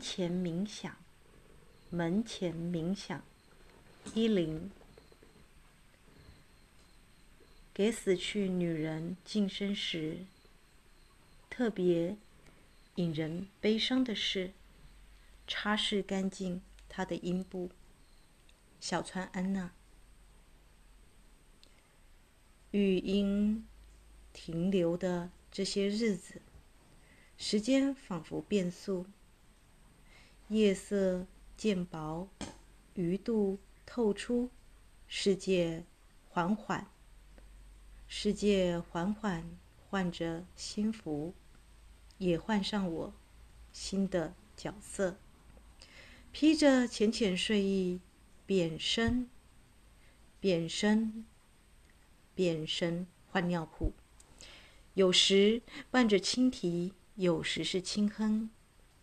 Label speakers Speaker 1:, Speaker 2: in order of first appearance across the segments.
Speaker 1: 前冥想，门前冥想，一零，给死去女人净身时，特别引人悲伤的是，擦拭干净她的阴部。小川安娜。语音停留的这些日子，时间仿佛变速，夜色渐薄，鱼肚透出，世界缓缓，世界缓缓换着新服，也换上我新的角色，披着浅浅睡意。变身，变身，变身，换尿布，有时伴着轻啼，有时是轻哼。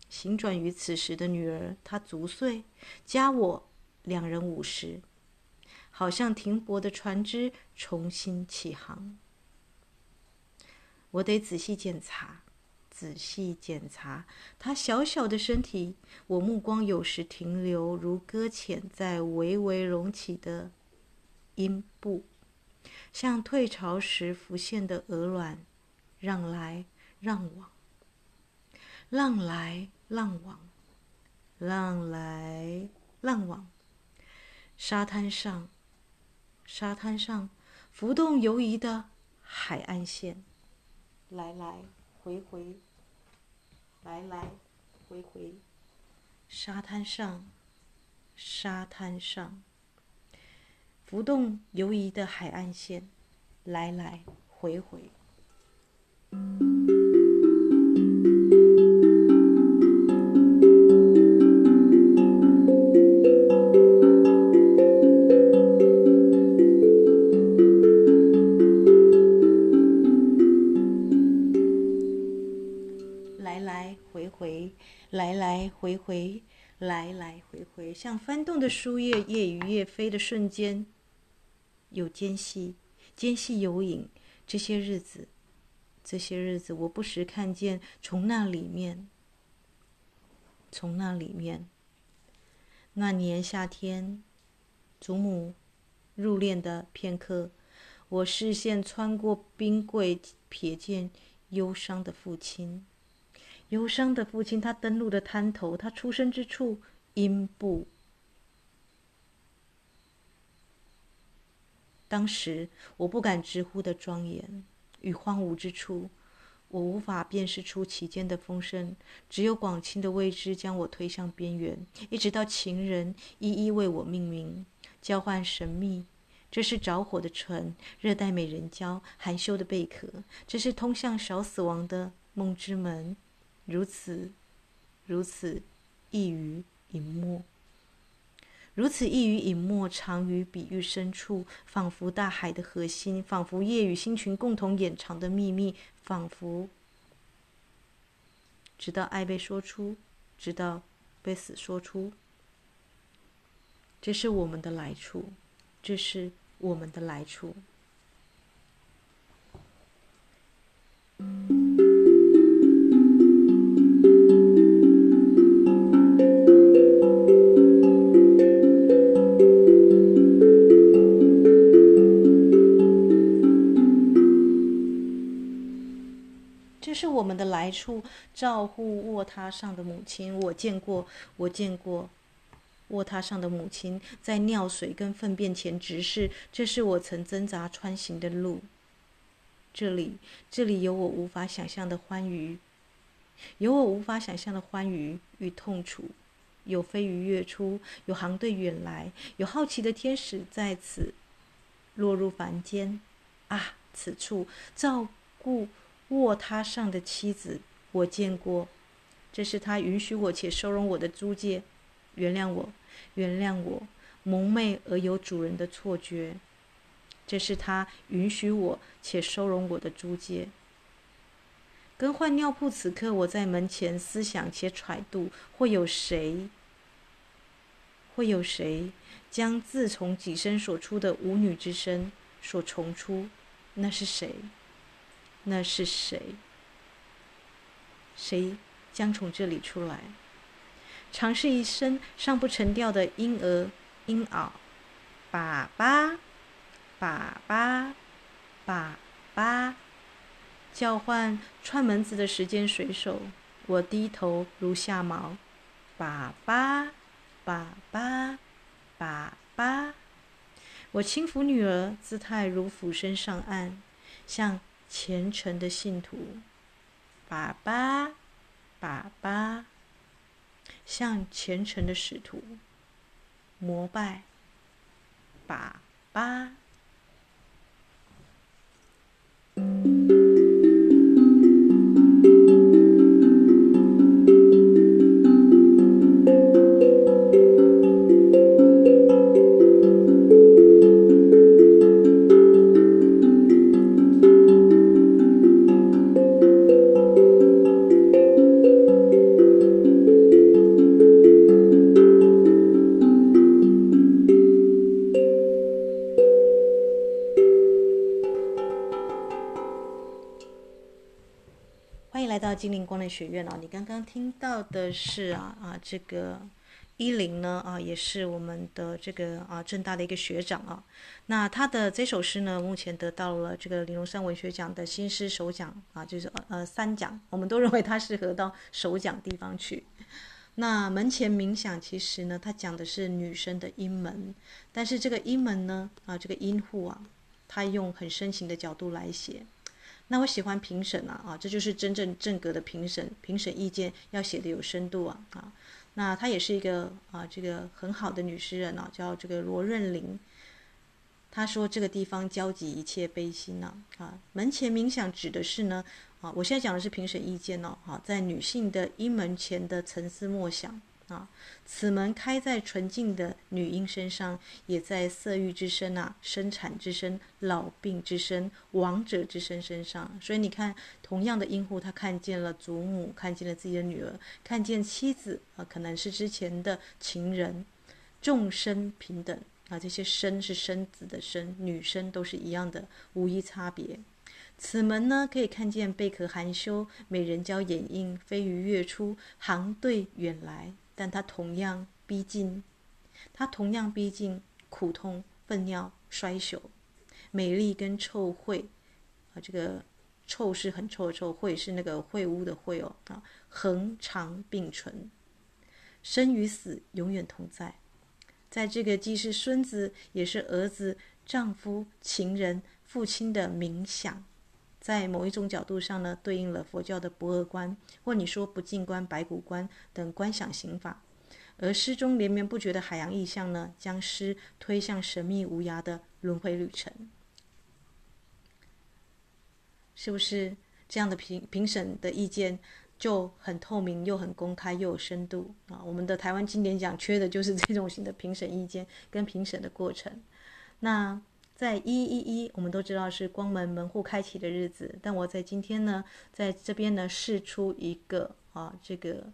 Speaker 1: 行转于此时的女儿，她足岁，加我两人五十，好像停泊的船只重新起航。我得仔细检查。仔细检查她小小的身体，我目光有时停留，如搁浅在微微隆起的阴部，像退潮时浮现的鹅卵，让来让往，让来浪往，浪来浪往。沙滩上，沙滩上浮动游移的海岸线，来来回回。来来回回，沙滩上，沙滩上，浮动游移的海岸线，来来回回。回，来来回回，像翻动的书页，页与叶飞的瞬间，有间隙，间隙有影。这些日子，这些日子，我不时看见从那里面，从那里面，那年夏天，祖母入殓的片刻，我视线穿过冰柜，瞥见忧伤的父亲。忧伤的父亲，他登陆的滩头，他出生之处，阴部。当时我不敢直呼的庄严与荒芜之处，我无法辨识出其间的风声，只有广清的未知将我推向边缘，一直到情人一一为我命名，交换神秘。这是着火的唇，热带美人蕉，含羞的贝壳，这是通向少死亡的梦之门。如此，如此，异于隐没；如此异于隐没，藏于比喻深处，仿佛大海的核心，仿佛夜与星群共同掩藏的秘密，仿佛直到爱被说出，直到被死说出。这是我们的来处，这是我们的来处。来处，照护卧榻上的母亲，我见过，我见过，卧榻上的母亲在尿水跟粪便前直视，这是我曾挣扎穿行的路。这里，这里有我无法想象的欢愉，有我无法想象的欢愉与痛楚，有飞鱼跃出，有航队远来，有好奇的天使在此落入凡间。啊，此处照顾。卧榻上的妻子，我见过，这是他允许我且收容我的租界。原谅我，原谅我，蒙昧而有主人的错觉。这是他允许我且收容我的租界。更换尿布，此刻我在门前思想且揣度，会有谁？会有谁将自从己身所出的舞女之身所重出？那是谁？那是谁？谁将从这里出来？尝试一声尚不成调的婴儿婴媪，爸爸，爸爸，爸爸，叫唤串门子的时间水手。我低头如下锚，爸爸，爸爸，爸爸。我轻抚女儿，姿态如俯身上岸，像虔诚的信徒。爸爸，爸爸，像虔诚的使徒，膜拜，爸爸。学院啊，你刚刚听到的是啊啊，这个依林呢啊，也是我们的这个啊正大的一个学长啊。那他的这首诗呢，目前得到了这个林荣山文学奖的新诗首奖啊，就是呃三奖，我们都认为他适合到首奖地方去。那门前冥想，其实呢，他讲的是女生的阴门，但是这个阴门呢啊，这个阴户啊，他用很深情的角度来写。那我喜欢评审啊，啊，这就是真正正格的评审，评审意见要写的有深度啊，啊，那她也是一个啊，这个很好的女诗人啊，叫这个罗润玲。她说这个地方焦急一切悲心呐，啊，门前冥想指的是呢，啊，我现在讲的是评审意见哦，啊，在女性的阴门前的沉思默想。啊，此门开在纯净的女婴身上，也在色欲之身啊、生产之身、老病之身、亡者之身身上。所以你看，同样的阴户，他看见了祖母，看见了自己的女儿，看见妻子啊，可能是之前的情人，众生平等啊，这些生是生子的生，女生都是一样的，无一差别。此门呢，可以看见贝壳含羞，美人娇掩映，飞鱼跃出，行队远来。但它同样逼近，它同样逼近苦痛、粪尿、衰朽、美丽跟臭秽啊，这个臭是很臭的臭，秽是那个秽污的秽哦啊，恒常并存，生与死永远同在，在这个既是孙子也是儿子、丈夫、情人、父亲的冥想，在某一种角度上呢，对应了佛教的不二观，或你说不净观、白骨观等观想行法。而诗中连绵不绝的海洋意象呢，将诗推向神秘无涯的轮回旅程。是不是这样的评评审的意见就很透明，又很公开，又有深度啊？我们的台湾经典奖缺的就是这种型的评审意见跟评审的过程。那。在一一一，我们都知道是光门门户开启的日子，但我在今天呢，在这边呢试出一个啊，这个，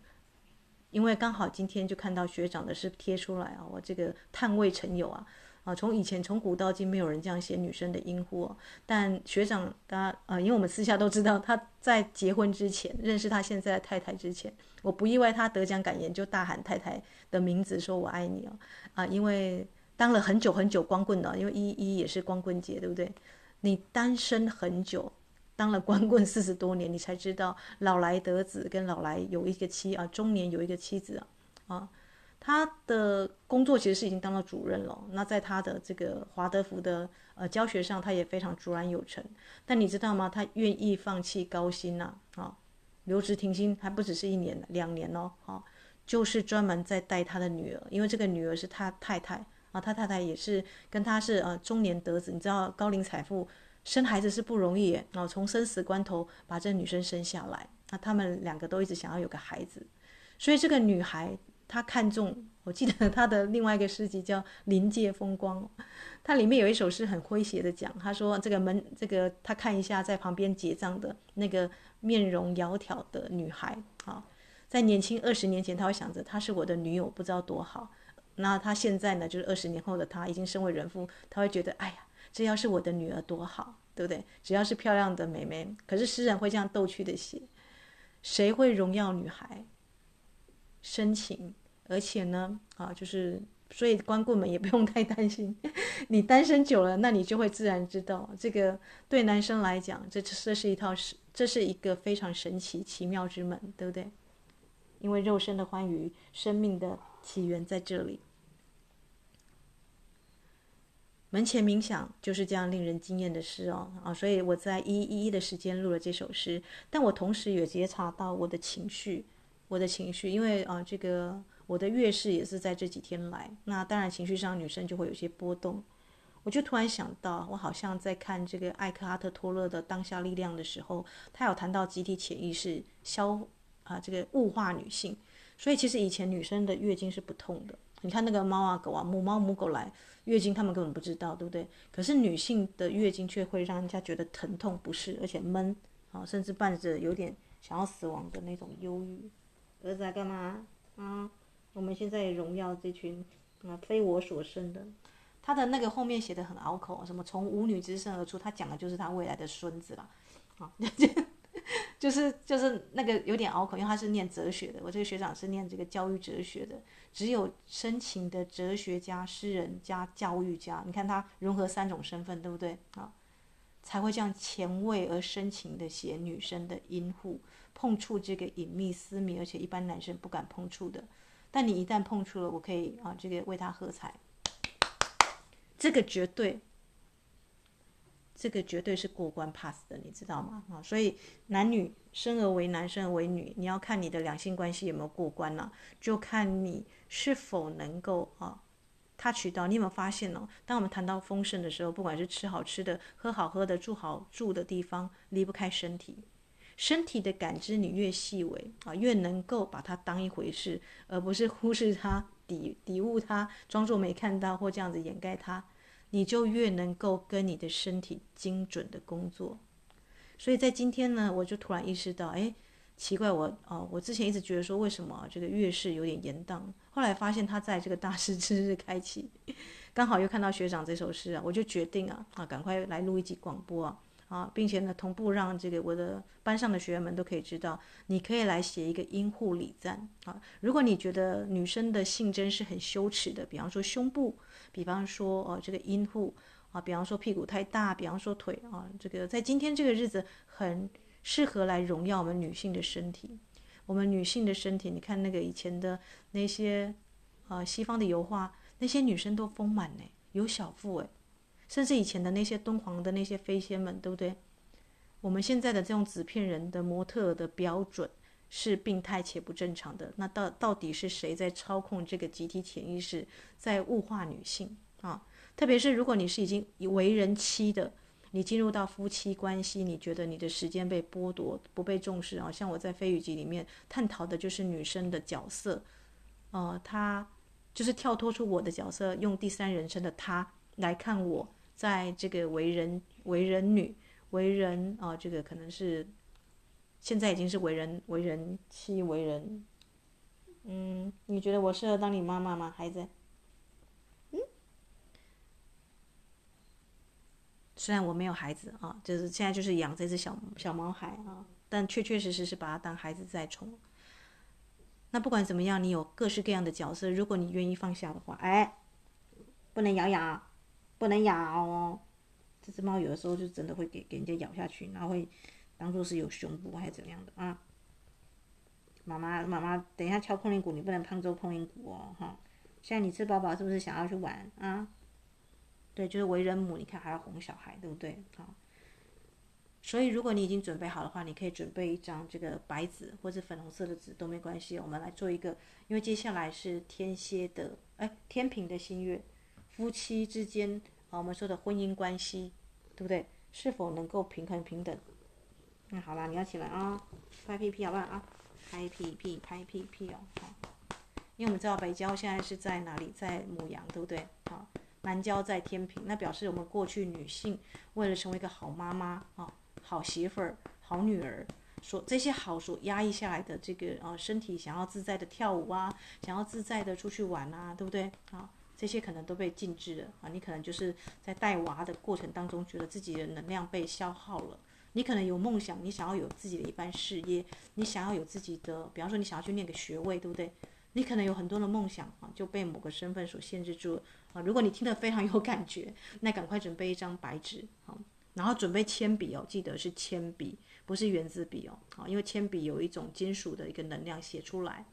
Speaker 1: 因为刚好今天就看到学长的是贴出来啊，我这个叹未曾有啊，啊，从以前从古到今没有人这样写女生的阴户，但学长他啊，因为我们私下都知道他在结婚之前认识他现在的太太之前，我不意外他得奖感言就大喊太太的名字，说我爱你哦，啊，因为。当了很久很久光棍的，因为一一也是光棍节，对不对？你单身很久，当了光棍 四十多年，你才知道老来得子跟老来有一个妻啊，中年有一个妻子啊，啊，他的工作其实是已经当了主任了。那在他的这个华德福的呃教学上，他也非常卓然有成。但你知道吗？他愿意放弃高薪呐，啊，留职停薪还不只是一年两年哦，啊，就是专门在带他的女儿，因为这个女儿是他太太。啊，他太太也是跟他是呃中年得子，你知道高龄产妇生孩子是不容易，然后从生死关头把这女生生下来，那他们两个都一直想要有个孩子，所以这个女孩她看中，我记得她的另外一个诗集叫《临界风光》，它里面有一首诗很诙谐的讲，他说这个门这个他看一下在旁边结账的那个面容窈窕的女孩，啊，在年轻二十年前他会想着她是我的女友，不知道多好。那他现在呢，就是二十年后的他已经身为人父，他会觉得，哎呀，这要是我的女儿多好，对不对？只要是漂亮的美眉，可是诗人会这样逗趣的写，谁会荣耀女孩？深情而且呢，啊，就是所以光棍们也不用太担心，你单身久了，那你就会自然知道，这个对男生来讲，这这是一套是这是一个非常神奇奇妙之门，对不对？因为肉身的欢愉，生命的起源在这里。门前冥想就是这样令人惊艳的诗哦啊！所以我在一一一的时间录了这首诗，但我同时也觉察到我的情绪，我的情绪，因为啊，这个我的月事也是在这几天来，那当然情绪上女生就会有些波动。我就突然想到，我好像在看这个艾克哈特托勒的《当下力量》的时候，他有谈到集体潜意识消啊这个物化女性，所以其实以前女生的月经是不痛的。你看那个猫啊狗啊母猫母狗来。月经他们根本不知道，对不对？可是女性的月经却会让人家觉得疼痛不适，而且闷啊，甚至伴着有点想要死亡的那种忧郁。儿子在干嘛？啊，我们现在荣耀这群啊非我所生的。他的那个后面写的很拗口，什么从舞女之身而出，他讲的就是他未来的孙子了，啊。就是就是那个有点拗口，因为他是念哲学的，我这个学长是念这个教育哲学的。只有深情的哲学家、诗人加教育家，你看他融合三种身份，对不对啊？才会这样前卫而深情的写女生的阴户，碰触这个隐秘私密，而且一般男生不敢碰触的。但你一旦碰触了，我可以啊，这个为他喝彩。这个绝对。这个绝对是过关 pass 的，你知道吗？啊，所以男女生而为男，生而为女，你要看你的两性关系有没有过关了，就看你是否能够啊他渠道。你有没有发现呢？当我们谈到丰盛的时候，不管是吃好吃的、喝好喝的、住好住的地方，离不开身体。身体的感知你越细微啊，越能够把它当一回事，而不是忽视它、抵抵误它、装作没看到或这样子掩盖它。你就越能够跟你的身体精准的工作，所以在今天呢，我就突然意识到，哎，奇怪我，哦，我之前一直觉得说，为什么这个月事有点延宕，后来发现他在这个大师之日开启，刚好又看到学长这首诗啊，我就决定啊，啊，赶快来录一集广播啊。啊，并且呢，同步让这个我的班上的学员们都可以知道，你可以来写一个阴户礼赞啊。如果你觉得女生的性征是很羞耻的，比方说胸部，比方说哦、这个阴户啊，比方说屁股太大，比方说腿啊，这个在今天这个日子很适合来荣耀我们女性的身体。我们女性的身体，你看那个以前的那些啊西方的油画，那些女生都丰满呢，有小腹哎。甚至以前的那些敦煌的那些飞仙们，对不对？我们现在的这种纸片人的模特的标准是病态且不正常的。那到到底是谁在操控这个集体潜意识，在物化女性啊？特别是如果你是已经为人妻的，你进入到夫妻关系，你觉得你的时间被剥夺、不被重视啊？像我在《飞羽集》里面探讨的就是女生的角色，呃，她就是跳脱出我的角色，用第三人称的她来看我。在这个为人为人女为人啊，这个可能是现在已经是为人为人妻为人，嗯，你觉得我适合当你妈妈吗，孩子？嗯，虽然我没有孩子啊，就是现在就是养这只小小毛孩啊，但确确实实是把它当孩子在宠。那不管怎么样，你有各式各样的角色，如果你愿意放下的话，哎，不能咬咬。不能咬哦，这只猫有的时候就真的会给给人家咬下去，然后会当做是有胸部还是怎么样的啊？妈妈妈妈，等一下敲碰铃鼓，你不能胖揍碰铃鼓哦，哈！现在你吃饱饱是不是想要去玩啊？对，就是为人母，你看还要哄小孩，对不对？好，所以如果你已经准备好的话，你可以准备一张这个白纸或者粉红色的纸都没关系，我们来做一个，因为接下来是天蝎的，哎，天平的新月。夫妻之间啊，我们说的婚姻关系，对不对？是否能够平衡平等？那好了，你要起来啊，拍屁屁好不好啊？拍屁屁，拍屁屁哦。好，因为我们知道北交现在是在哪里，在母羊，对不对？好，南交在天平，那表示我们过去女性为了成为一个好妈妈啊、好媳妇儿、好女儿，所这些好所压抑下来的这个啊身体，想要自在的跳舞啊，想要自在的出去玩啊，对不对？好。这些可能都被禁止了啊！你可能就是在带娃的过程当中，觉得自己的能量被消耗了。你可能有梦想，你想要有自己的一番事业，你想要有自己的，比方说你想要去念个学位，对不对？你可能有很多的梦想啊，就被某个身份所限制住啊。如果你听得非常有感觉，那赶快准备一张白纸啊，然后准备铅笔哦，记得是铅笔，不是原子笔哦，啊，因为铅笔有一种金属的一个能量写出来。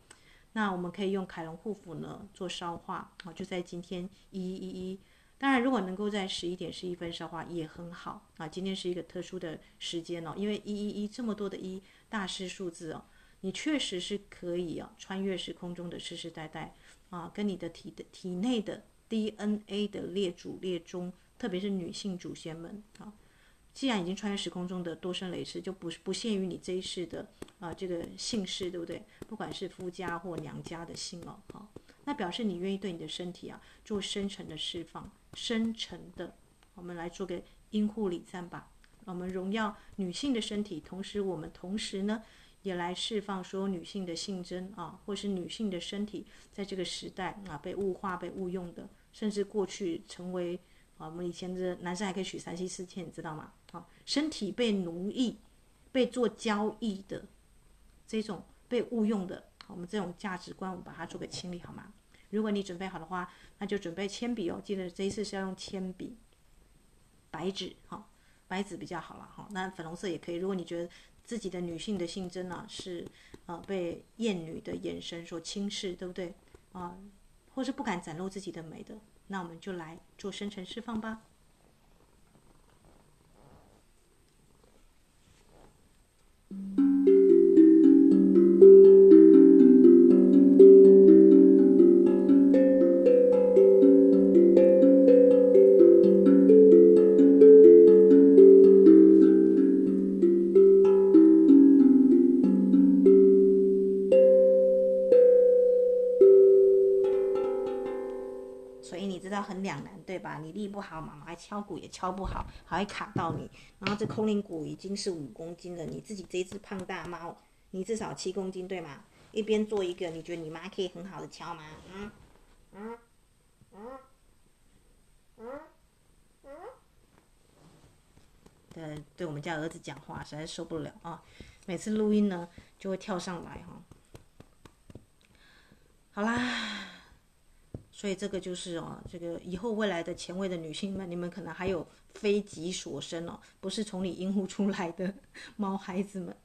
Speaker 1: 那我们可以用凯龙护符呢做烧化啊，就在今天一一一一。当然，如果能够在十一点十一分烧化也很好啊。今天是一个特殊的时间哦，因为一一一这么多的一大师数字哦。你确实是可以啊，穿越时空中的世世代代啊，跟你的体的体内的 DNA 的列祖列宗，特别是女性祖先们啊，既然已经穿越时空中的多生累世，就不不限于你这一世的啊这个姓氏，对不对？不管是夫家或娘家的姓哦，好，那表示你愿意对你的身体啊做深层的释放，深层的，我们来做个因护礼赞吧，我们荣耀女性的身体，同时我们同时呢。也来释放说女性的性征啊，或是女性的身体，在这个时代啊被物化、被误用的，甚至过去成为啊，我们以前的男生还可以娶三妻四妾，你知道吗？啊，身体被奴役、被做交易的这种被误用的，我们这种价值观，我们把它做个清理好吗？如果你准备好的话，那就准备铅笔哦，记得这一次是要用铅笔、白纸哈，白纸比较好了哈，那粉红色也可以。如果你觉得自己的女性的性征啊，是呃被厌女的眼神所轻视，对不对啊？或是不敢展露自己的美的，那我们就来做深层释放吧。力不好，妈妈还敲鼓也敲不好，还会卡到你。然后这空灵鼓已经是五公斤了，你自己这只胖大猫，你至少七公斤对吗？一边做一个，你觉得你妈可以很好的敲吗？嗯嗯嗯嗯嗯。对，对我们家儿子讲话实在受不了啊！每次录音呢就会跳上来哈。好啦。所以这个就是哦，这个以后未来的前卫的女性们，你们可能还有非己所生哦，不是从你阴户出来的 猫孩子们，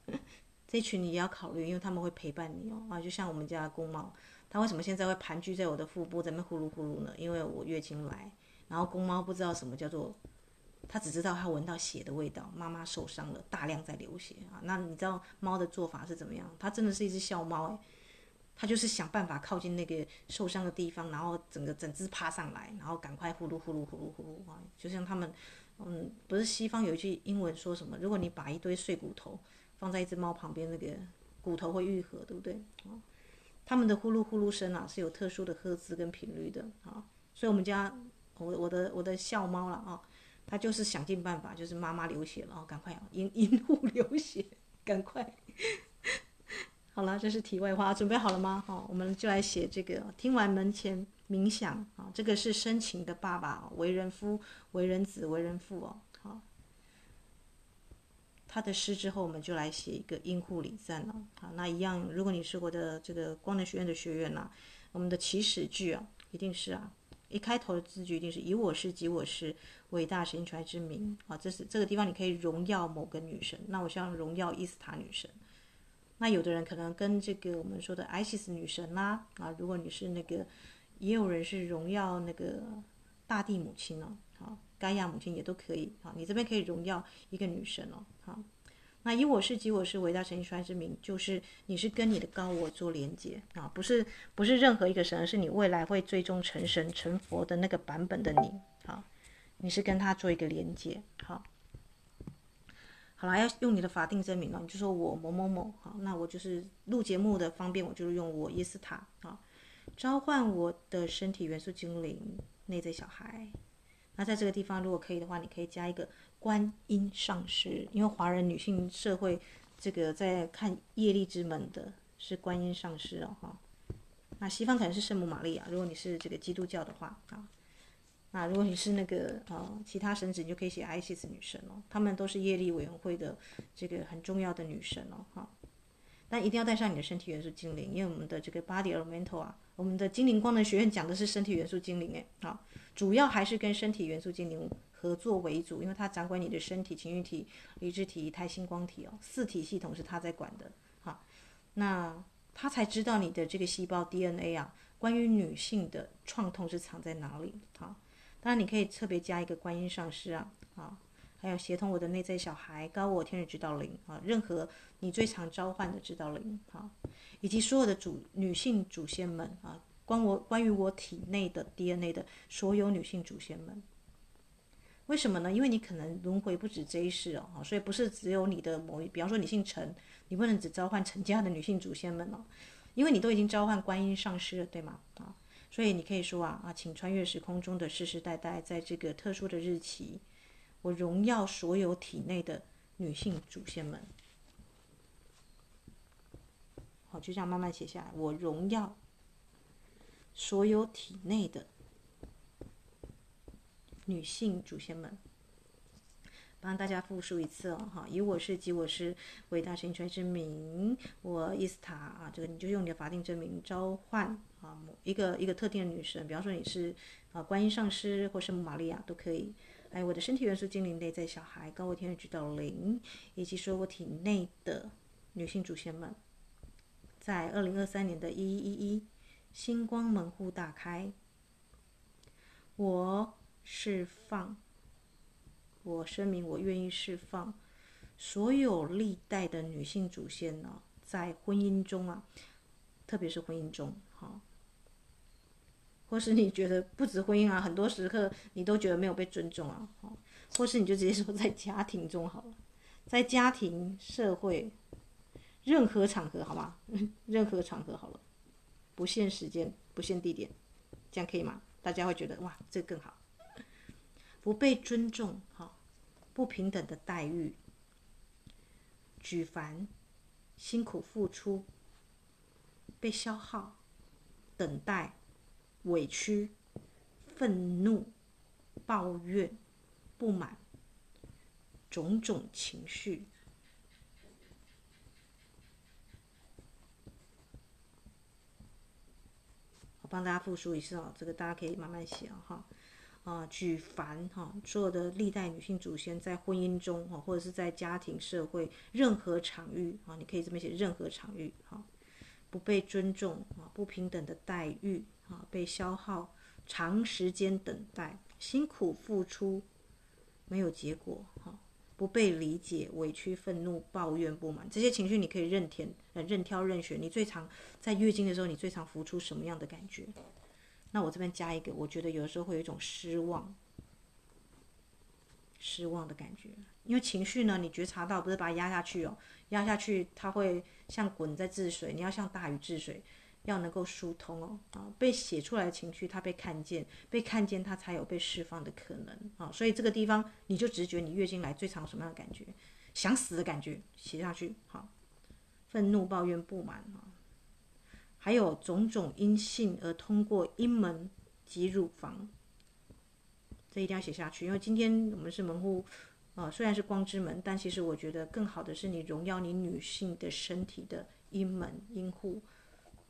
Speaker 1: 这群你也要考虑，因为他们会陪伴你哦啊，就像我们家公猫，它为什么现在会盘踞在我的腹部在那呼噜呼噜呢？因为我月经来，然后公猫不知道什么叫做，它只知道它闻到血的味道，妈妈受伤了，大量在流血啊。那你知道猫的做法是怎么样？它真的是一只笑猫哎。他就是想办法靠近那个受伤的地方，然后整个整只趴上来，然后赶快呼噜呼噜呼噜呼噜啊！就像他们，嗯，不是西方有一句英文说什么？如果你把一堆碎骨头放在一只猫旁边，那个骨头会愈合，对不对？啊，他们的呼噜呼噜声啊是有特殊的赫兹跟频率的啊，所以我们家我我的我的笑猫了啊，它就是想尽办法，就是妈妈流血了啊，赶快啊阴阴户流血，赶快。好了，这是题外话，准备好了吗？好，我们就来写这个。听完门前冥想啊，这个是深情的爸爸，为人夫、为人子、为人父哦。好，他的诗之后，我们就来写一个阴护礼赞了。好，那一样，如果你是我的这个光能学院的学员呐，我们的起始句啊，一定是啊，一开头的字句一定是以我是及我是伟大神传之名啊，这是这个地方你可以荣耀某个女神，那我希望荣耀伊斯塔女神。那有的人可能跟这个我们说的艾西斯女神啦，啊，如果你是那个，也有人是荣耀那个大地母亲哦，好，盖亚母亲也都可以，好，你这边可以荣耀一个女神哦，好，那以我是及我是伟大神衰之名，就是你是跟你的高我做连接啊，不是不是任何一个神，而是你未来会最终成神成佛的那个版本的你，好，你是跟他做一个连接，好。好了，要用你的法定真名了，你就说我某某某，好，那我就是录节目的方便，我就是用我耶斯塔，啊，召唤我的身体元素精灵内在小孩。那在这个地方，如果可以的话，你可以加一个观音上师，因为华人女性社会这个在看业力之门的是观音上师哦，哈。那西方可能是圣母玛利亚，如果你是这个基督教的话，啊。那如果你是那个呃其他神祇，你就可以写 ISIS 女神哦，她们都是业力委员会的这个很重要的女神哦，哈。但一定要带上你的身体元素精灵，因为我们的这个 body elemental 啊，我们的精灵光能学院讲的是身体元素精灵，诶，好，主要还是跟身体元素精灵合作为主，因为它掌管你的身体、情绪体、理智体、胎星光体哦，四体系统是它在管的，好，那他才知道你的这个细胞 DNA 啊，关于女性的创痛是藏在哪里，好，那你可以特别加一个观音上师啊，啊。还有协同我的内在小孩、高我、天使指导灵啊，任何你最常召唤的指导灵啊，以及所有的主女性祖先们啊，关我关于我体内的 DNA 的所有女性祖先们，为什么呢？因为你可能轮回不止这一世哦，所以不是只有你的某一，比方说你姓陈，你不能只召唤陈家的女性祖先们哦，因为你都已经召唤观音上师了，对吗？啊，所以你可以说啊啊，请穿越时空中的世世代代，在这个特殊的日期。我荣耀所有体内的女性祖先们，好，就这样慢慢写下来。我荣耀所有体内的女性祖先们，帮大家复述一次哦，哈，以我是及我是伟大神权之名，我伊斯塔啊，这个你就用你的法定真名召唤啊，一个一个特定的女神，比方说你是啊观音上师或是玛利亚都可以。哎，我的身体元素精灵内在小孩、高我天使指导灵，以及说我体内的女性祖先们，在二零二三年的一一一一，星光门户大开，我释放，我声明，我愿意释放所有历代的女性祖先呢，在婚姻中啊，特别是婚姻中，哈。或是你觉得不止婚姻啊，很多时刻你都觉得没有被尊重啊，或是你就直接说在家庭中好了，在家庭、社会，任何场合好吗？任何场合好了，不限时间、不限地点，这样可以吗？大家会觉得哇，这更好。不被尊重，哈，不平等的待遇，举凡辛苦付出、被消耗、等待。委屈、愤怒、抱怨、不满，种种情绪，我帮大家复述一次哦，这个大家可以慢慢写哈。啊，举凡哈，所有的历代女性祖先在婚姻中哈，或者是在家庭、社会任何场域啊，你可以这么写：任何场域哈，不被尊重啊，不平等的待遇。啊，被消耗，长时间等待，辛苦付出，没有结果，哈，不被理解，委屈、愤怒、抱怨、不满，这些情绪你可以任填，任挑任选。你最常在月经的时候，你最常浮出什么样的感觉？那我这边加一个，我觉得有的时候会有一种失望，失望的感觉，因为情绪呢，你觉察到，不是把它压下去哦，压下去它会像滚在治水，你要像大禹治水。要能够疏通哦，啊，被写出来的情绪，它被看见，被看见，它才有被释放的可能啊。所以这个地方，你就直觉你月经来最常什么样的感觉？想死的感觉，写下去，好，愤怒、抱怨、不满啊，还有种种因性而通过阴门及乳房，这一定要写下去，因为今天我们是门户，啊，虽然是光之门，但其实我觉得更好的是你荣耀你女性的身体的阴门阴户。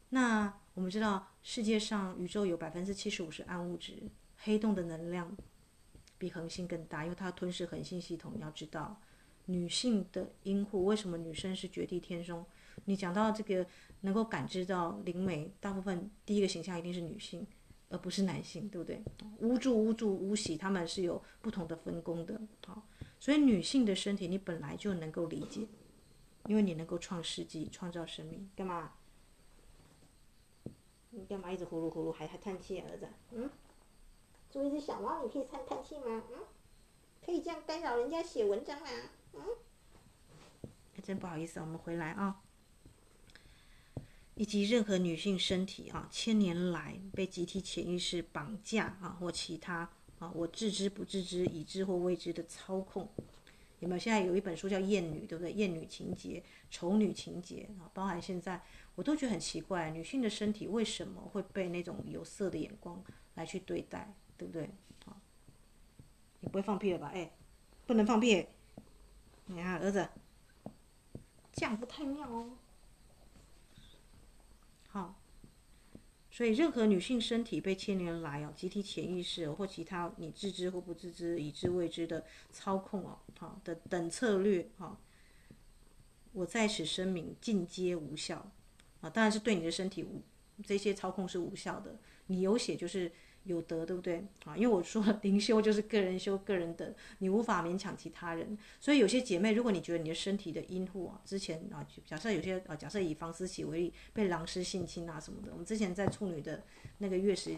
Speaker 1: 那我们知道，世界上宇宙有百分之七十五是暗物质，黑洞的能量比恒星更大，因为它吞噬恒星系统。你要知道，女性的阴户为什么女生是绝地天 sống？你讲到这个能够感知到灵媒，大部分第一个形象一定是女性，而不是男性，对不对？巫祝、巫祝、巫喜，他们是有不同的分工的。好，所以女性的身体你本来就能够理解，因为你能够创世纪，创造生命，干嘛？你干嘛一直呼噜呼噜还还叹气，儿子？嗯，作为一只小猫，你可以叹叹气吗？嗯，可以这样干扰人家写文章吗？嗯，真不好意思，我们回来啊。以及任何女性身体啊，千年来被集体潜意识绑架啊，或其他啊，我自知不自知、已知或未知的操控。有没有？现在有一本书叫《厌女》，对不对？厌女情结、丑女情结啊，包含现在。我都觉得很奇怪，女性的身体为什么会被那种有色的眼光来去对待，对不对？啊，你不会放屁了吧？哎，不能放屁！你看儿子，这样不太妙哦。所以任何女性身体被千年来哦，集体潜意识或其他你自知或不自知、已知未知的操控哦，好的等策略哈，我在此声明，尽皆无效啊！当然是对你的身体无这些操控是无效的，你有写就是。有德，对不对啊？因为我说，灵修就是个人修个人的，你无法勉强其他人。所以有些姐妹，如果你觉得你的身体的阴户啊，之前啊，假设有些啊，假设以房思琪为例，被狼师性侵啊什么的，我们之前在处女的那个月食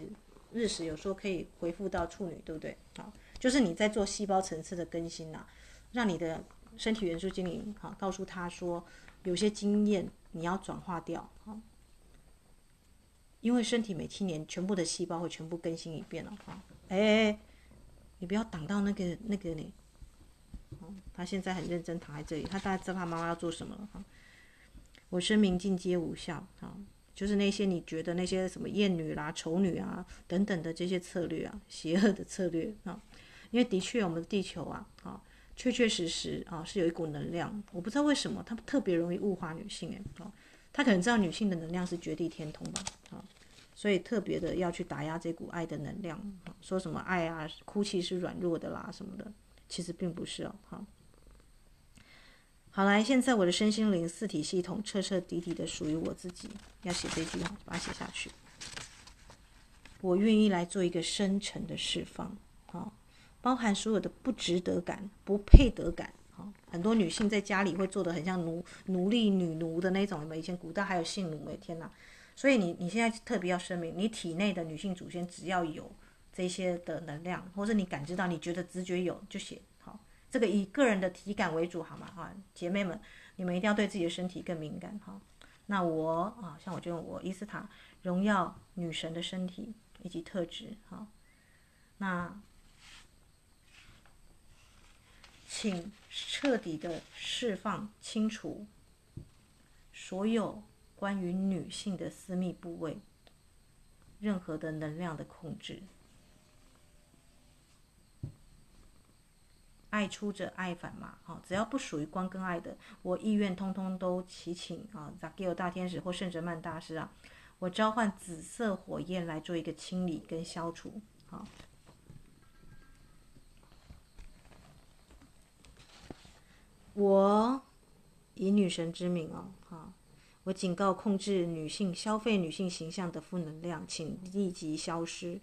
Speaker 1: 日食，有时候可以回复到处女，对不对？啊，就是你在做细胞层次的更新呐，让你的身体元素精灵啊，告诉他说，有些经验你要转化掉啊。因为身体每七年全部的细胞会全部更新一遍了哈，哎，你不要挡到那个那个你，他现在很认真躺在这里，他大概知道他妈妈要做什么了哈。我声明进阶无效啊，就是那些你觉得那些什么厌女啦、丑女啊等等的这些策略啊，邪恶的策略啊，因为的确我们的地球啊啊，确确实实啊是有一股能量，我不知道为什么他特别容易物化女性哎啊。他可能知道女性的能量是绝地天通吧，啊，所以特别的要去打压这股爱的能量，说什么爱啊，哭泣是软弱的啦什么的，其实并不是哦，哈。好来，现在我的身心灵四体系统彻彻底底的属于我自己，要写这句话，把它写下去。我愿意来做一个深层的释放，啊，包含所有的不值得感、不配得感。很多女性在家里会做的很像奴奴隶女奴的那种，有没有？以前古代还有性奴，哎天哪！所以你你现在特别要声明，你体内的女性祖先只要有这些的能量，或者你感知到，你觉得直觉有就写好。这个以个人的体感为主，好吗？哈，姐妹们，你们一定要对自己的身体更敏感哈。那我啊，像我就用我伊斯塔荣耀女神的身体以及特质哈。那。请彻底的释放、清除所有关于女性的私密部位，任何的能量的控制。爱出者爱返嘛，啊，只要不属于光跟爱的，我意愿通通都祈请啊，扎基欧大天使或圣哲曼大师啊，我召唤紫色火焰来做一个清理跟消除，好。我以女神之名哦，哈！我警告控制女性、消费女性形象的负能量，请立即消失，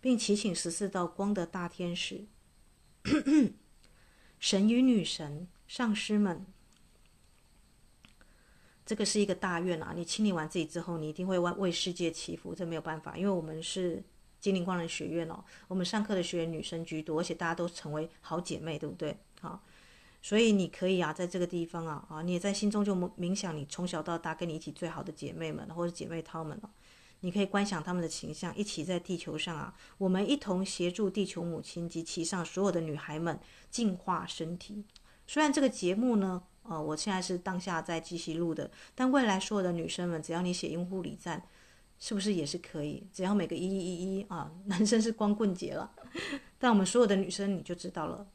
Speaker 1: 并祈请十四道光的大天使、神与女神、上师们。这个是一个大愿啊！你清理完自己之后，你一定会为为世界祈福，这没有办法，因为我们是精灵光人学院哦，我们上课的学员女生居多，而且大家都成为好姐妹，对不对？好。所以你可以啊，在这个地方啊，啊，你也在心中就冥想，你从小到大跟你一起最好的姐妹们或者姐妹她们哦，你可以观想她们的形象，一起在地球上啊，我们一同协助地球母亲及其上所有的女孩们净化身体。虽然这个节目呢，呃，我现在是当下在继续录的，但未来所有的女生们，只要你写用户礼赞，是不是也是可以？只要每个一一一一啊，男生是光棍节了，但我们所有的女生你就知道了。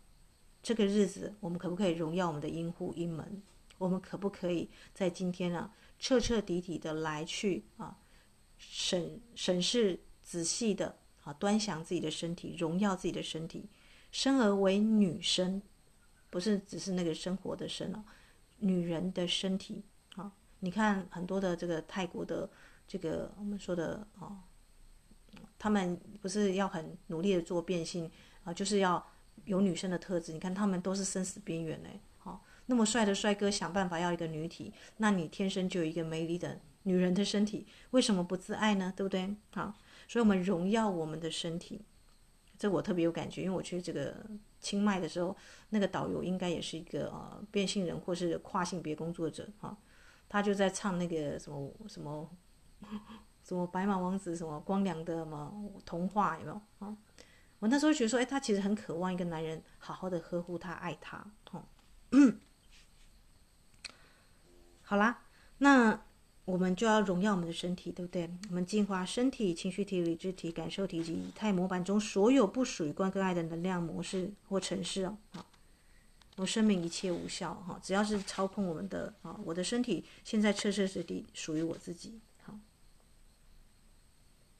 Speaker 1: 这个日子，我们可不可以荣耀我们的阴户阴门？我们可不可以在今天啊，彻彻底底的来去啊，审审视仔细的啊，端详自己的身体，荣耀自己的身体，生而为女生，不是只是那个生活的生啊，女人的身体啊。你看很多的这个泰国的这个我们说的啊，他们不是要很努力的做变性啊，就是要。有女生的特质，你看他们都是生死边缘嘞。好，那么帅的帅哥想办法要一个女体，那你天生就有一个美丽的女人的身体，为什么不自爱呢？对不对？好，所以我们荣耀我们的身体，这我特别有感觉，因为我去这个清迈的时候，那个导游应该也是一个呃变性人或是跨性别工作者哈，他就在唱那个什么什么什么白马王子什么光良的什么童话有没有啊？我那时候觉得说，哎，他其实很渴望一个男人好好的呵护他、爱他，哦，好啦，那我们就要荣耀我们的身体，对不对？我们净化身体、情绪体、理智体、感受体及以太模板中所有不属于光跟爱的能量模式或程式哦，好，我声明一切无效，哈，只要是操控我们的啊，我的身体现在彻彻底底属于我自己。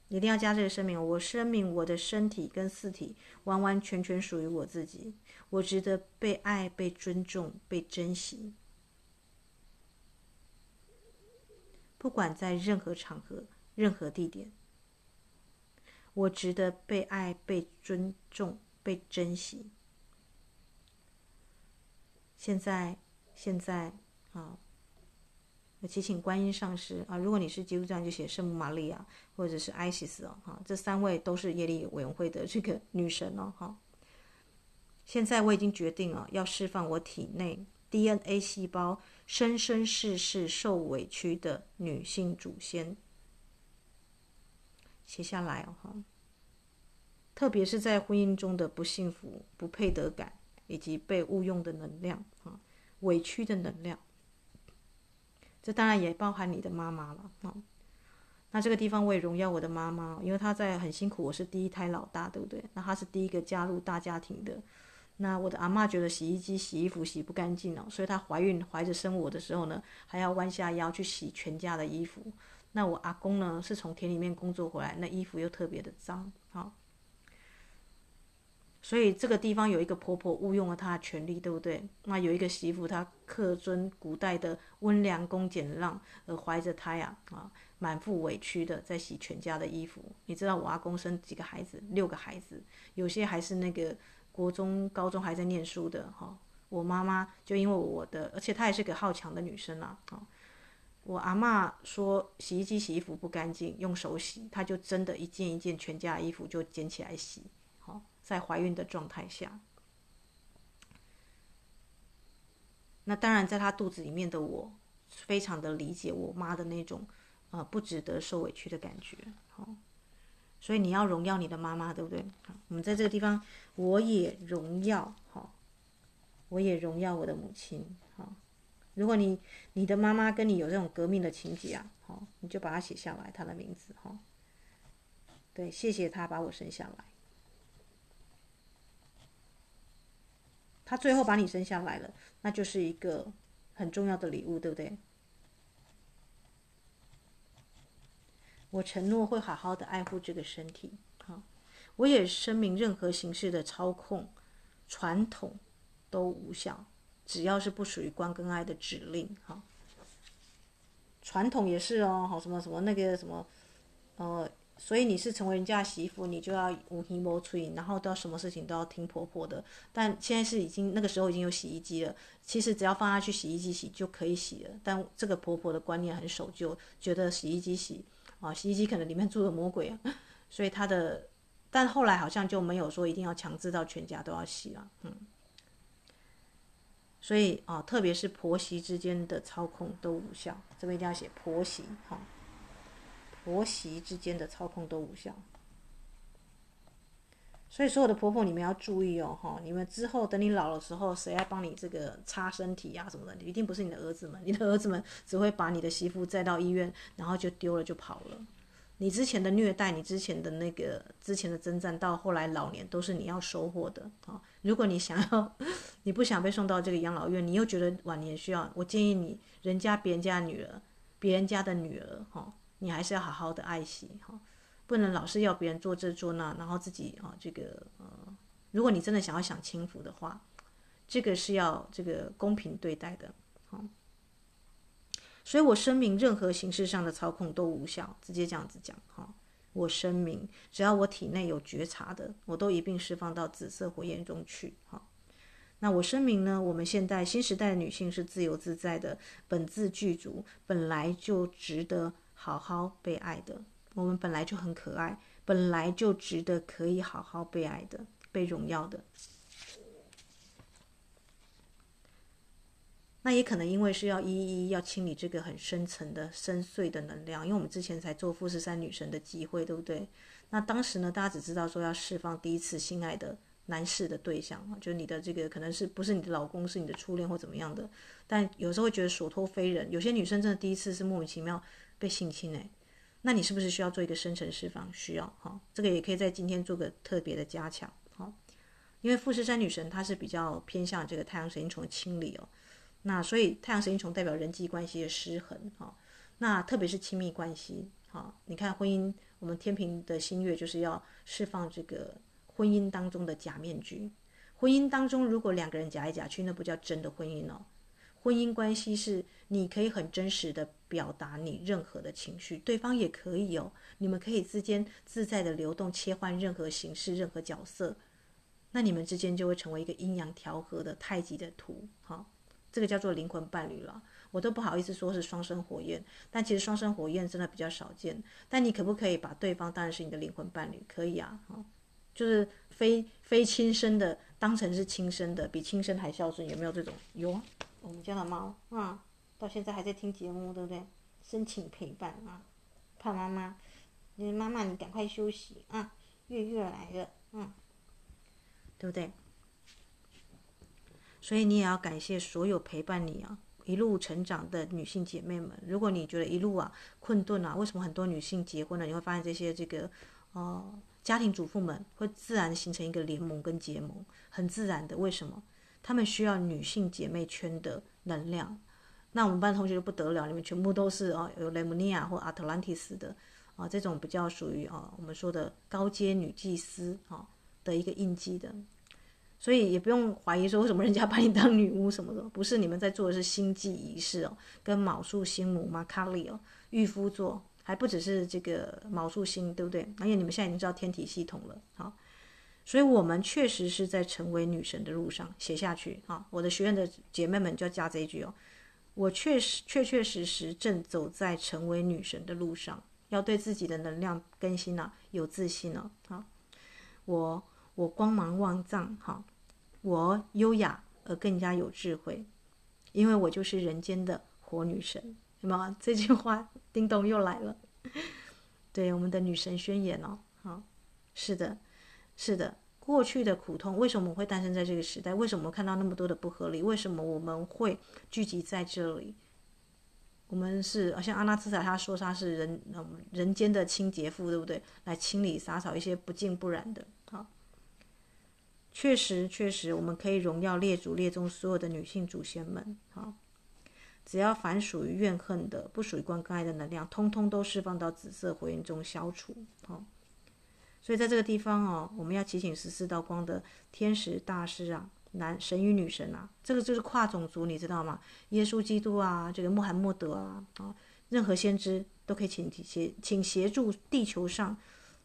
Speaker 1: 一定要加这个声明。我声明，我的身体跟四体完完全全属于我自己，我值得被爱、被尊重、被珍惜。不管在任何场合、任何地点，我值得被爱、被尊重、被珍惜。现在，现在，啊。祈请观音上师啊，如果你是基督教，就写圣母玛利亚，或者是 Isis 哦，哈，这三位都是业力委员会的这个女神哦，哈。现在我已经决定了，要释放我体内 DNA 细胞生生世世受委屈的女性祖先，写下来哦，哈。特别是在婚姻中的不幸福、不配得感，以及被误用的能量啊，委屈的能量。这当然也包含你的妈妈了啊。那这个地方我也荣耀我的妈妈，因为她在很辛苦。我是第一胎老大，对不对？那她是第一个加入大家庭的。那我的阿嬷觉得洗衣机洗衣服洗不干净哦，所以她怀孕怀着生我的时候呢，还要弯下腰去洗全家的衣服。那我阿公呢，是从田里面工作回来，那衣服又特别的脏，好。所以这个地方有一个婆婆误用了她的权利，对不对？那有一个媳妇，她恪遵古代的温良恭俭让，而怀着胎啊啊，满腹委屈的在洗全家的衣服。你知道我阿公生几个孩子？六个孩子，有些还是那个国中、高中还在念书的哈。我妈妈就因为我的，而且她也是个好强的女生啊。我阿嬷说洗衣机洗衣服不干净，用手洗，她就真的一件一件全家的衣服就捡起来洗。在怀孕的状态下，那当然，在她肚子里面的我，非常的理解我妈的那种，呃，不值得受委屈的感觉。好，所以你要荣耀你的妈妈，对不对？我们在这个地方，我也荣耀，好，我也荣耀我的母亲。好，如果你你的妈妈跟你有这种革命的情节啊，好，你就把它写下来，她的名字，哈，对，谢谢她把我生下来。他最后把你生下来了，那就是一个很重要的礼物，对不对？我承诺会好好的爱护这个身体，好，我也声明任何形式的操控、传统都无效，只要是不属于光跟爱的指令，哈。传统也是哦，好什么什么那个什么，呃。所以你是成为人家媳妇，你就要无依无靠，然后都要什么事情都要听婆婆的。但现在是已经那个时候已经有洗衣机了，其实只要放下去洗衣机洗就可以洗了。但这个婆婆的观念很守旧，觉得洗衣机洗啊，洗衣机可能里面住了魔鬼啊，所以她的，但后来好像就没有说一定要强制到全家都要洗了，嗯。所以啊，特别是婆媳之间的操控都无效，这边一定要写婆媳哈。婆媳之间的操控都无效，所以所有的婆婆你们要注意哦，哈！你们之后等你老的时候，谁来帮你这个擦身体呀、啊、什么的？一定不是你的儿子们，你的儿子们只会把你的媳妇载到医院，然后就丢了就跑了。你之前的虐待，你之前的那个之前的征战，到后来老年都是你要收获的啊！如果你想要，你不想被送到这个养老院，你又觉得晚年需要，我建议你，人家别人家女儿，别人家的女儿，哈。你还是要好好的爱惜哈，不能老是要别人做这做那，然后自己啊这个呃，如果你真的想要享清福的话，这个是要这个公平对待的，好。所以我声明，任何形式上的操控都无效，直接这样子讲哈。我声明，只要我体内有觉察的，我都一并释放到紫色火焰中去哈。那我声明呢，我们现代新时代的女性是自由自在的，本自具足，本来就值得。好好被爱的，我们本来就很可爱，本来就值得可以好好被爱的、被荣耀的。那也可能因为是要一一要清理这个很深层的深邃的能量，因为我们之前才做富士山女神的机会，对不对？那当时呢，大家只知道说要释放第一次心爱的男士的对象，就你的这个可能是不是你的老公，是你的初恋或怎么样的。但有时候会觉得所托非人，有些女生真的第一次是莫名其妙。被性侵哎，那你是不是需要做一个深层释放？需要哈，这个也可以在今天做个特别的加强哈。因为富士山女神她是比较偏向这个太阳神经丛的清理哦，那所以太阳神经丛代表人际关系的失衡哈，那特别是亲密关系哈，你看婚姻，我们天平的新月就是要释放这个婚姻当中的假面具。婚姻当中，如果两个人假一假去，那不叫真的婚姻哦。婚姻关系是你可以很真实的表达你任何的情绪，对方也可以哦。你们可以之间自在的流动，切换任何形式、任何角色，那你们之间就会成为一个阴阳调和的太极的图。好，这个叫做灵魂伴侣了。我都不好意思说是双生火焰，但其实双生火焰真的比较少见。但你可不可以把对方当然是你的灵魂伴侣？可以啊，哈，就是非非亲生的当成是亲生的，比亲生还孝顺，有没有这种？有啊。我们家的猫啊，到现在还在听节目，对不对？深情陪伴啊，怕妈妈，你妈妈你赶快休息啊，月月来了，嗯，对不对？所以你也要感谢所有陪伴你啊一路成长的女性姐妹们。如果你觉得一路啊困顿啊，为什么很多女性结婚了，你会发现这些这个呃家庭主妇们会自然形成一个联盟跟结盟，很自然的，为什么？他们需要女性姐妹圈的能量，那我们班同学就不得了，你们全部都是啊，有雷姆尼亚或阿特兰蒂斯的啊，这种比较属于啊我们说的高阶女祭司啊的一个印记的，所以也不用怀疑说为什么人家把你当女巫什么的，不是你们在做的是星际仪式哦，跟卯宿星母玛卡里哦，御夫座还不只是这个卯宿星，对不对？而且你们现在已经知道天体系统了，好。所以，我们确实是在成为女神的路上。写下去啊！我的学院的姐妹们就要加这一句哦。我确实、确确实实正走在成为女神的路上，要对自己的能量更新啊，有自信了啊！我我光芒万丈哈！我优雅而更加有智慧，因为我就是人间的活女神，有没有？这句话叮咚又来了。对，我们的女神宣言哦，好，是的。是的，过去的苦痛，为什么我会诞生在这个时代？为什么我看到那么多的不合理？为什么我们会聚集在这里？我们是，好像阿纳兹塔他说他是人，人间的清洁妇，对不对？来清理洒扫一些不净不染的。好，确实确实，我们可以荣耀列祖列宗所有的女性祖先们。好，只要凡属于怨恨的、不属于光跟爱的能量，通通都释放到紫色火焰中消除。好。所以在这个地方哦，我们要祈请十四道光的天使大师啊，男神与女神啊，这个就是跨种族，你知道吗？耶稣基督啊，这个穆罕默德啊，啊，任何先知都可以请协请协助地球上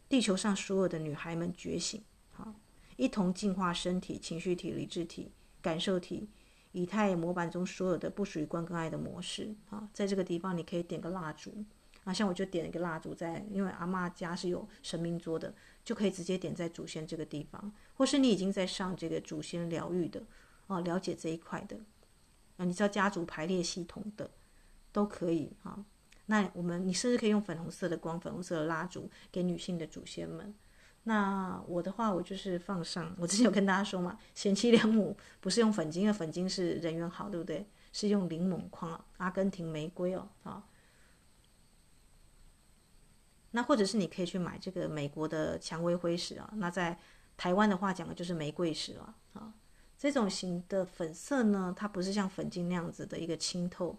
Speaker 1: 地球上所有的女孩们觉醒，好，一同净化身体、情绪体、理智体、感受体、以太模板中所有的不属于光跟爱的模式。啊，在这个地方你可以点个蜡烛。啊，像我就点了一个蜡烛在，因为阿嬷家是有神明桌的。就可以直接点在祖先这个地方，或是你已经在上这个祖先疗愈的，哦，了解这一块的，啊，你知道家族排列系统的，都可以啊。那我们你甚至可以用粉红色的光，粉红色的蜡烛给女性的祖先们。那我的话，我就是放上，我之前有跟大家说嘛，贤妻良母不是用粉晶，因为粉晶是人缘好，对不对？是用柠檬矿，阿根廷玫瑰哦，啊。那或者是你可以去买这个美国的蔷薇灰石啊，那在台湾的话讲的就是玫瑰石啊，啊，这种型的粉色呢，它不是像粉晶那样子的一个清透，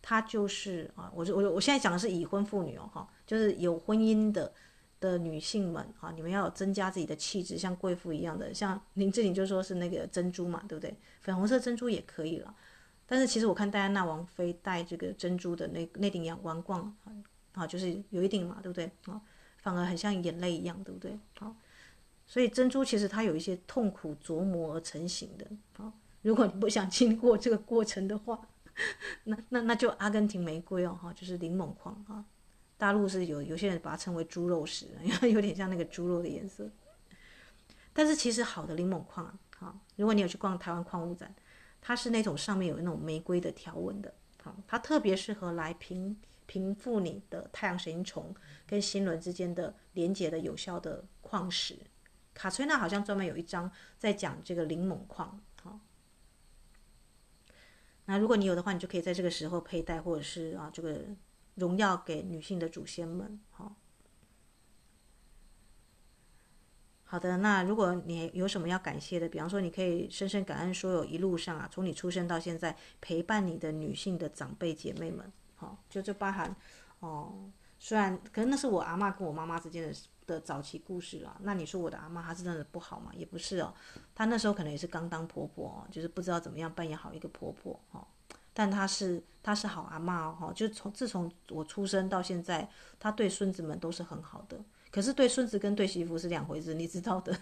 Speaker 1: 它就是啊，我我我现在讲的是已婚妇女哦，哈，就是有婚姻的的女性们啊，你们要增加自己的气质，像贵妇一样的，像 林志玲就说是那个珍珠嘛，对不对？粉红色珍珠也可以了，但是其实我看戴安娜王妃戴这个珍珠的那那顶阳王冠。啊，就是有一点嘛，对不对？啊，反而很像眼泪一样，对不对？好，所以珍珠其实它有一些痛苦琢磨而成型的。好，如果你不想经过这个过程的话，那那那就阿根廷玫瑰哦，哈，就是柠檬矿啊。大陆是有有些人把它称为猪肉石，因为有点像那个猪肉的颜色。但是其实好的柠檬矿啊，好，如果你有去逛台湾矿物展，它是那种上面有那种玫瑰的条纹的，好，它特别适合来平。平复你的太阳神经丛跟心轮之间的连接的有效的矿石，卡崔娜好像专门有一章在讲这个柠檬矿。好，那如果你有的话，你就可以在这个时候佩戴，或者是啊这个荣耀给女性的祖先们。好，好的，那如果你有什么要感谢的，比方说你可以深深感恩所有一路上啊从你出生到现在陪伴你的女性的长辈姐妹们。就这包含，哦，虽然可能那是我阿嬷跟我妈妈之间的的早期故事了。那你说我的阿嬷她是真的不好吗？也不是哦，她那时候可能也是刚当婆婆哦，就是不知道怎么样扮演好一个婆婆哦。但她是她是好阿嬷哦，就从自从我出生到现在，她对孙子们都是很好的。可是对孙子跟对媳妇是两回事，你知道的。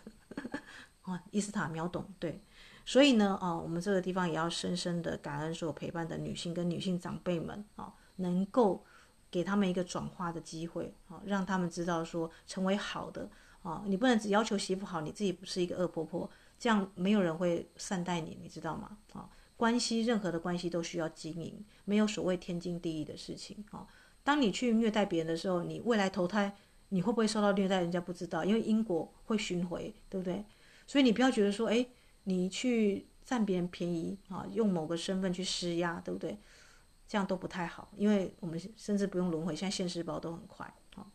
Speaker 1: 哦，伊斯塔秒懂对。所以呢，哦，我们这个地方也要深深的感恩所有陪伴的女性跟女性长辈们啊，能够。给他们一个转化的机会啊，让他们知道说成为好的啊，你不能只要求媳妇好，你自己不是一个恶婆婆，这样没有人会善待你，你知道吗？啊，关系任何的关系都需要经营，没有所谓天经地义的事情啊。当你去虐待别人的时候，你未来投胎你会不会受到虐待？人家不知道，因为因果会循回，对不对？所以你不要觉得说，哎，你去占别人便宜啊，用某个身份去施压，对不对？这样都不太好，因为我们甚至不用轮回，现在现世报都很快。好，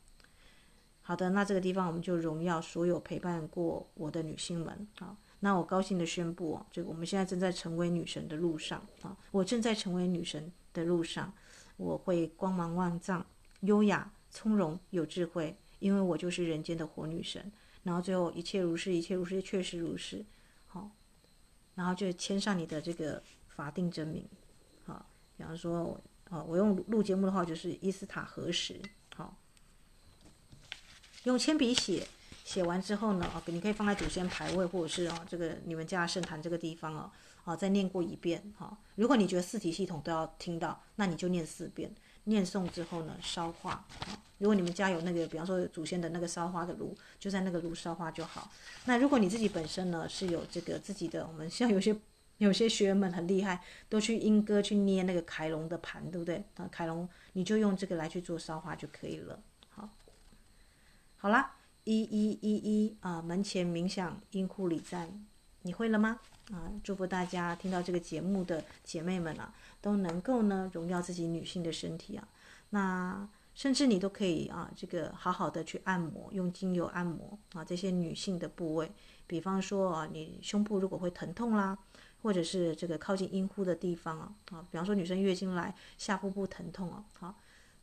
Speaker 1: 好的，那这个地方我们就荣耀所有陪伴过我的女性们。好，那我高兴的宣布，这个我们现在正在成为女神的路上。啊，我正在成为女神的路上，我会光芒万丈、优雅、从容、有智慧，因为我就是人间的活女神。然后最后一切如是，一切如是，确实如是。好，然后就签上你的这个法定真名。比方说，啊，我用录节目的话就是伊斯塔核实，好，用铅笔写，写完之后呢，啊，你可以放在祖先牌位，或者是啊，这个你们家圣坛这个地方啊，啊，再念过一遍，哈。如果你觉得四体系统都要听到，那你就念四遍。念诵之后呢，烧化，如果你们家有那个，比方说祖先的那个烧花的炉，就在那个炉烧花就好。那如果你自己本身呢是有这个自己的，我们像有些。有些学员们很厉害，都去莺歌去捏那个凯龙的盘，对不对？啊，凯龙，你就用这个来去做烧化就可以了。好，好啦，一一一一啊，门前冥想，阴库里站，你会了吗？啊，祝福大家听到这个节目的姐妹们啊，都能够呢荣耀自己女性的身体啊。那甚至你都可以啊，这个好好的去按摩，用精油按摩啊这些女性的部位，比方说啊，你胸部如果会疼痛啦。或者是这个靠近阴户的地方啊，啊，比方说女生月经来下腹部疼痛啊，好，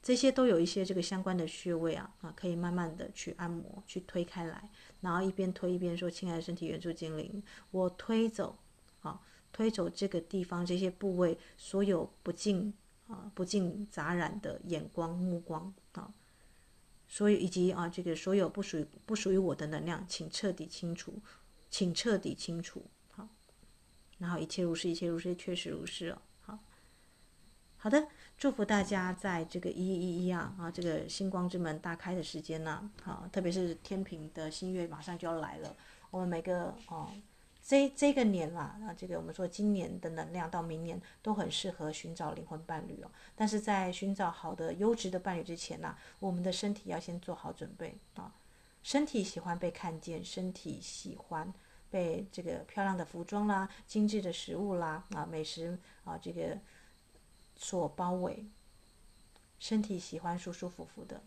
Speaker 1: 这些都有一些这个相关的穴位啊，啊，可以慢慢的去按摩，去推开来，然后一边推一边说：“亲爱的身体援助精灵，我推走，啊，推走这个地方这些部位所有不净啊不净杂染的眼光目光啊，所以以及啊这个所有不属于不属于我的能量，请彻底清除，请彻底清除。”好然后一切如是，一切如是，确实如是哦。好，好的，祝福大家在这个一一一啊啊，这个星光之门大开的时间呢，好，特别是天秤的新月马上就要来了。我们每个哦，这这个年啦啊，这个我们说今年的能量到明年都很适合寻找灵魂伴侣哦。但是在寻找好的优质的伴侣之前呢，我们的身体要先做好准备啊。身体喜欢被看见，身体喜欢。被这个漂亮的服装啦、精致的食物啦、啊美食啊这个所包围，身体喜欢舒舒服服的，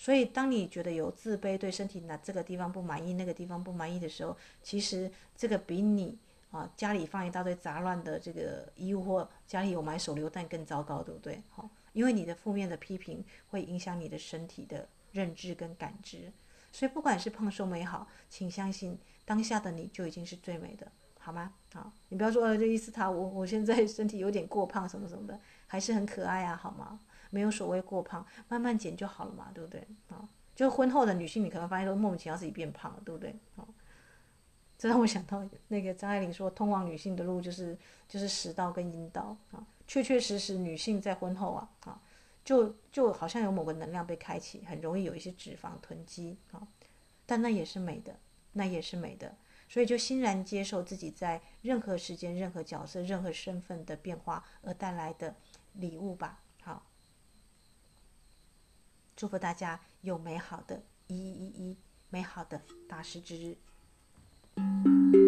Speaker 1: 所以当你觉得有自卑，对身体哪这个地方不满意，那个地方不满意的时候，其实这个比你啊家里放一大堆杂乱的这个衣物或家里有买手榴弹更糟糕，对不对？好，因为你的负面的批评会影响你的身体的认知跟感知，所以不管是胖瘦美好，请相信。当下的你就已经是最美的，好吗？好，你不要说呃，这伊斯塔，我我现在身体有点过胖，什么什么的，还是很可爱啊，好吗？没有所谓过胖，慢慢减就好了嘛，对不对？啊，就婚后的女性，你可能发现都莫名其妙自己变胖了，对不对？啊，这让我想到那个张爱玲说，通往女性的路就是就是食道跟阴道啊，确确实实女性在婚后啊啊，就就好像有某个能量被开启，很容易有一些脂肪囤积啊，但那也是美的。那也是美的，所以就欣然接受自己在任何时间、任何角色、任何身份的变化而带来的礼物吧。祝福大家有美好的一一一一美好的大师之日。